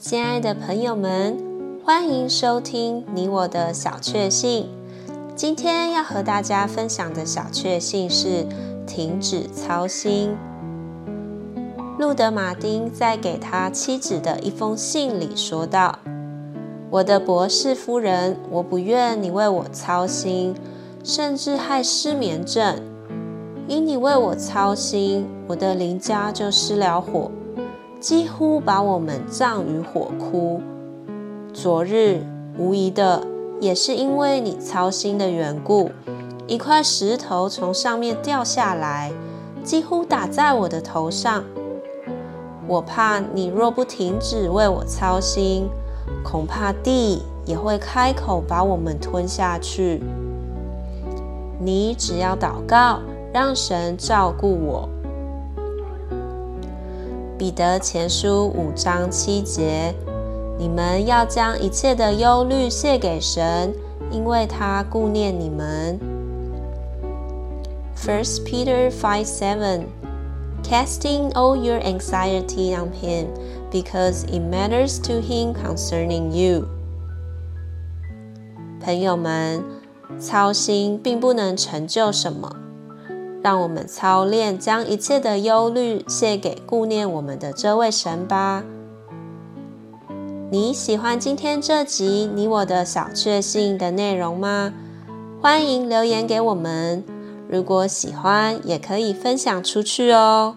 亲爱的朋友们，欢迎收听你我的小确幸。今天要和大家分享的小确幸是停止操心。路德·马丁在给他妻子的一封信里说道：“我的博士夫人，我不愿你为我操心，甚至害失眠症。因你为我操心，我的邻家就失了火。”几乎把我们葬于火窟。昨日无疑的，也是因为你操心的缘故，一块石头从上面掉下来，几乎打在我的头上。我怕你若不停止为我操心，恐怕地也会开口把我们吞下去。你只要祷告，让神照顾我。彼得前书五章七节，你们要将一切的忧虑卸给神，因为他顾念你们。First Peter five seven, casting all your anxiety on him, because it matters to him concerning you。朋友们，操心并不能成就什么。让我们操练，将一切的忧虑卸给顾念我们的这位神吧。你喜欢今天这集你我的小确幸的内容吗？欢迎留言给我们。如果喜欢，也可以分享出去哦。